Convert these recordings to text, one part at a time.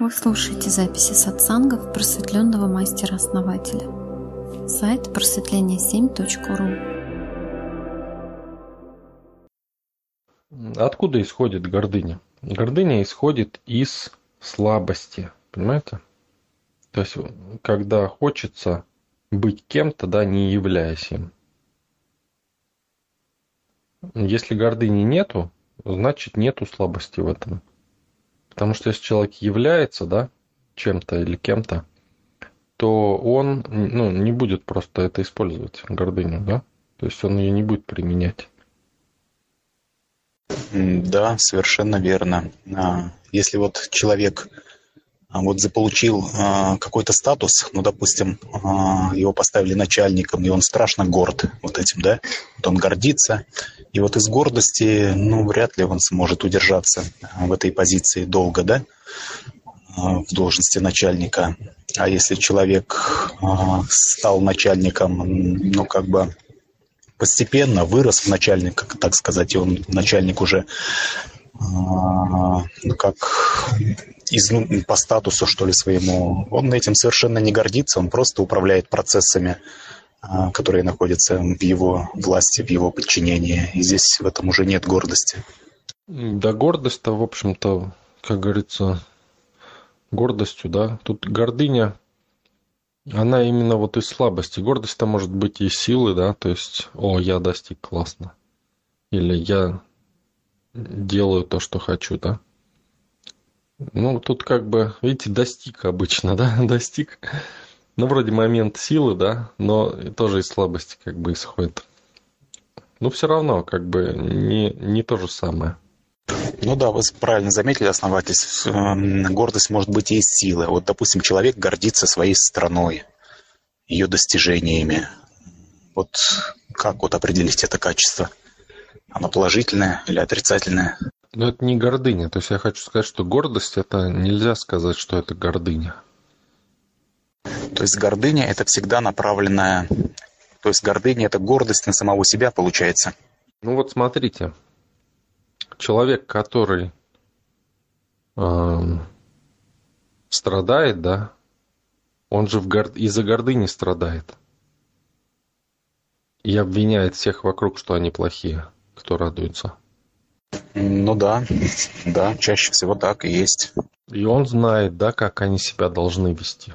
Вы слушаете записи сатсангов просветленного мастера-основателя. Сайт просветление7.ру Откуда исходит гордыня? Гордыня исходит из слабости, понимаете? То есть, когда хочется быть кем-то, да, не являясь им. Если гордыни нету, значит нету слабости в этом. Потому что если человек является, да, чем-то или кем-то, то он ну, не будет просто это использовать, гордыню, да? То есть он ее не будет применять. Да, совершенно верно. А, если вот человек вот заполучил а, какой-то статус, ну, допустим, его поставили начальником, и он страшно горд вот этим, да, вот он гордится, и вот из гордости, ну, вряд ли он сможет удержаться в этой позиции долго, да, в должности начальника. А если человек стал начальником, ну, как бы постепенно вырос в начальника, так сказать, и он начальник уже ну, как из, ну, по статусу, что ли, своему. Он этим совершенно не гордится, он просто управляет процессами, а, которые находятся в его власти, в его подчинении. И здесь в этом уже нет гордости. Да, гордость-то, в общем-то, как говорится, гордостью, да. Тут гордыня, она именно вот из слабости. Гордость-то может быть и силы, да, то есть, о, я достиг классно. Или я делаю то, что хочу, да. Ну, тут как бы, видите, достиг обычно, да, достиг. Ну, вроде момент силы, да, но тоже из слабости как бы исходит. Но все равно, как бы, не, не то же самое. Ну да, вы правильно заметили, основатель, эм, гордость может быть и силы. Вот, допустим, человек гордится своей страной, ее достижениями. Вот как вот определить это качество? Оно положительное или отрицательное? Но это не гордыня. То есть я хочу сказать, что гордость это нельзя сказать, что это гордыня. То есть гордыня это всегда направленная. То есть гордыня это гордость на самого себя получается. Ну вот смотрите, человек, который э, страдает, да, он же в гор... из-за гордыни страдает. И обвиняет всех вокруг, что они плохие, кто радуется. Ну да, да, чаще всего так и есть. И он знает, да, как они себя должны вести.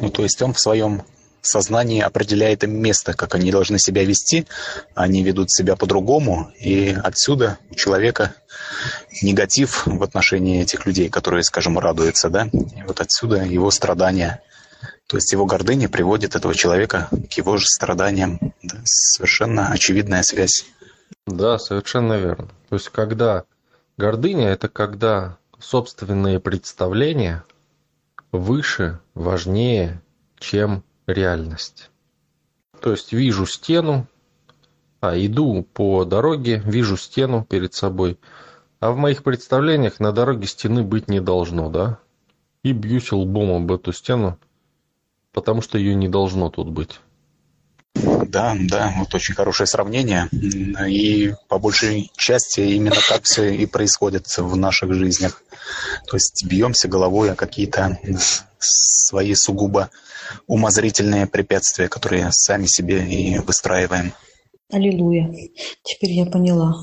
Ну, то есть он в своем сознании определяет им место, как они должны себя вести. Они ведут себя по-другому, и отсюда у человека негатив в отношении этих людей, которые, скажем, радуются, да, и вот отсюда его страдания. То есть его гордыня приводит этого человека к его же страданиям. Да, совершенно очевидная связь. Да, совершенно верно. То есть, когда гордыня – это когда собственные представления выше, важнее, чем реальность. То есть, вижу стену, а иду по дороге, вижу стену перед собой, а в моих представлениях на дороге стены быть не должно, да? И бьюсь лбом об эту стену, потому что ее не должно тут быть. Да, да, вот очень хорошее сравнение. И по большей части именно так все и происходит в наших жизнях. То есть бьемся головой о какие-то свои сугубо умозрительные препятствия, которые сами себе и выстраиваем. Аллилуйя. Теперь я поняла.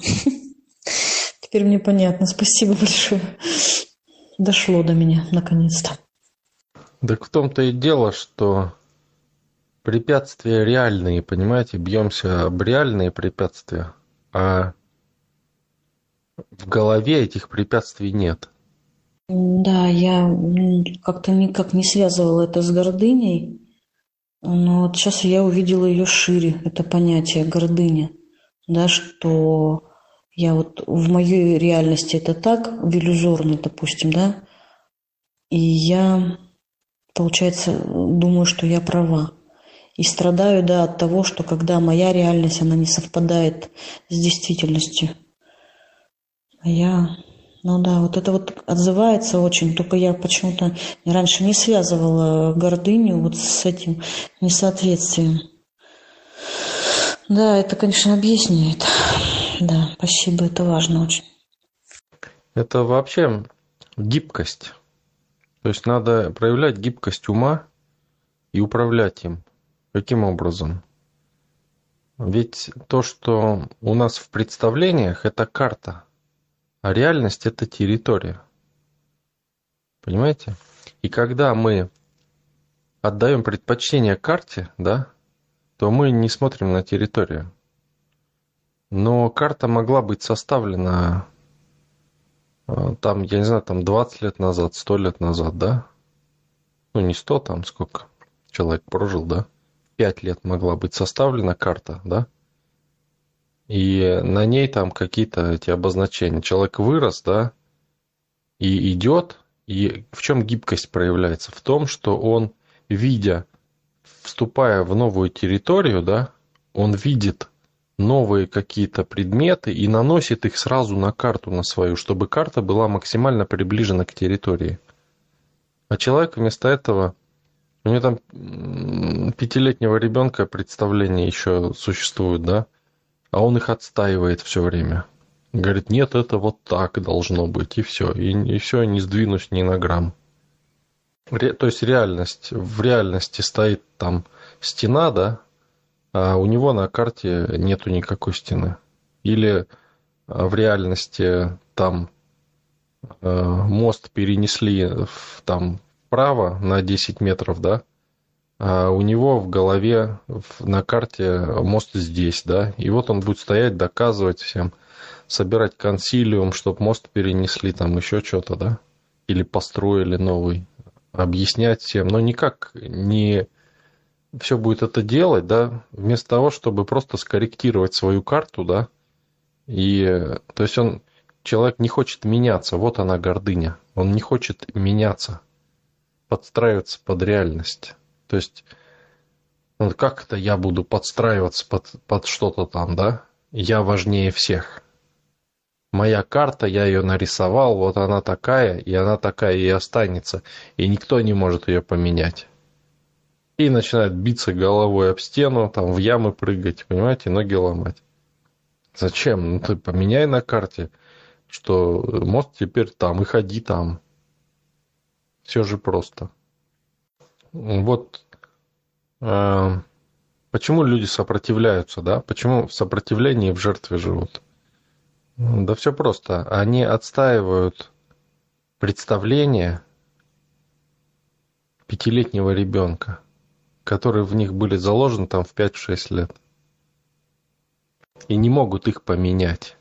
Теперь мне понятно. Спасибо большое. Дошло до меня наконец-то. Так в том-то и дело, что препятствия реальные, понимаете, бьемся об реальные препятствия, а в голове этих препятствий нет. Да, я как-то никак не связывала это с гордыней, но вот сейчас я увидела ее шире, это понятие гордыня, да, что я вот в моей реальности это так, в иллюзорной, допустим, да, и я, получается, думаю, что я права. И страдаю, да, от того, что когда моя реальность, она не совпадает с действительностью. А я, ну да, вот это вот отзывается очень, только я почему-то раньше не связывала гордыню вот с этим несоответствием. Да, это, конечно, объясняет. Да, спасибо, это важно очень. Это вообще гибкость. То есть надо проявлять гибкость ума и управлять им. Каким образом? Ведь то, что у нас в представлениях, это карта, а реальность это территория. Понимаете? И когда мы отдаем предпочтение карте, да, то мы не смотрим на территорию. Но карта могла быть составлена а, там, я не знаю, там 20 лет назад, 100 лет назад, да? Ну, не 100, там сколько человек прожил, да? 5 лет могла быть составлена карта, да? И на ней там какие-то эти обозначения. Человек вырос, да, и идет, и в чем гибкость проявляется? В том, что он, видя, вступая в новую территорию, да, он видит новые какие-то предметы и наносит их сразу на карту на свою, чтобы карта была максимально приближена к территории. А человек вместо этого, у него там пятилетнего ребенка представления еще существуют, да, а он их отстаивает все время. Говорит, нет, это вот так должно быть, и все. И, и все, не сдвинусь ни на грамм. Ре, то есть реальность, в реальности стоит там стена, да, а у него на карте нету никакой стены. Или а, в реальности там э, мост перенесли в, там вправо на 10 метров, да, а у него в голове на карте мост здесь, да, и вот он будет стоять, доказывать всем, собирать консилиум, чтобы мост перенесли, там еще что-то, да, или построили новый, объяснять всем, но никак не все будет это делать, да, вместо того, чтобы просто скорректировать свою карту, да, и, то есть он, человек не хочет меняться, вот она гордыня, он не хочет меняться, подстраиваться под реальность, то есть, ну, как это я буду подстраиваться под, под что-то там, да, я важнее всех. Моя карта, я ее нарисовал, вот она такая, и она такая и останется, и никто не может ее поменять и начинает биться головой об стену, там в ямы прыгать, понимаете, ноги ломать. Зачем? Ну ты поменяй на карте, что мост теперь там, и ходи там. Все же просто. Вот э, почему люди сопротивляются, да? Почему в сопротивлении в жертве живут? Да все просто. Они отстаивают представление пятилетнего ребенка которые в них были заложены там в 5-6 лет. И не могут их поменять.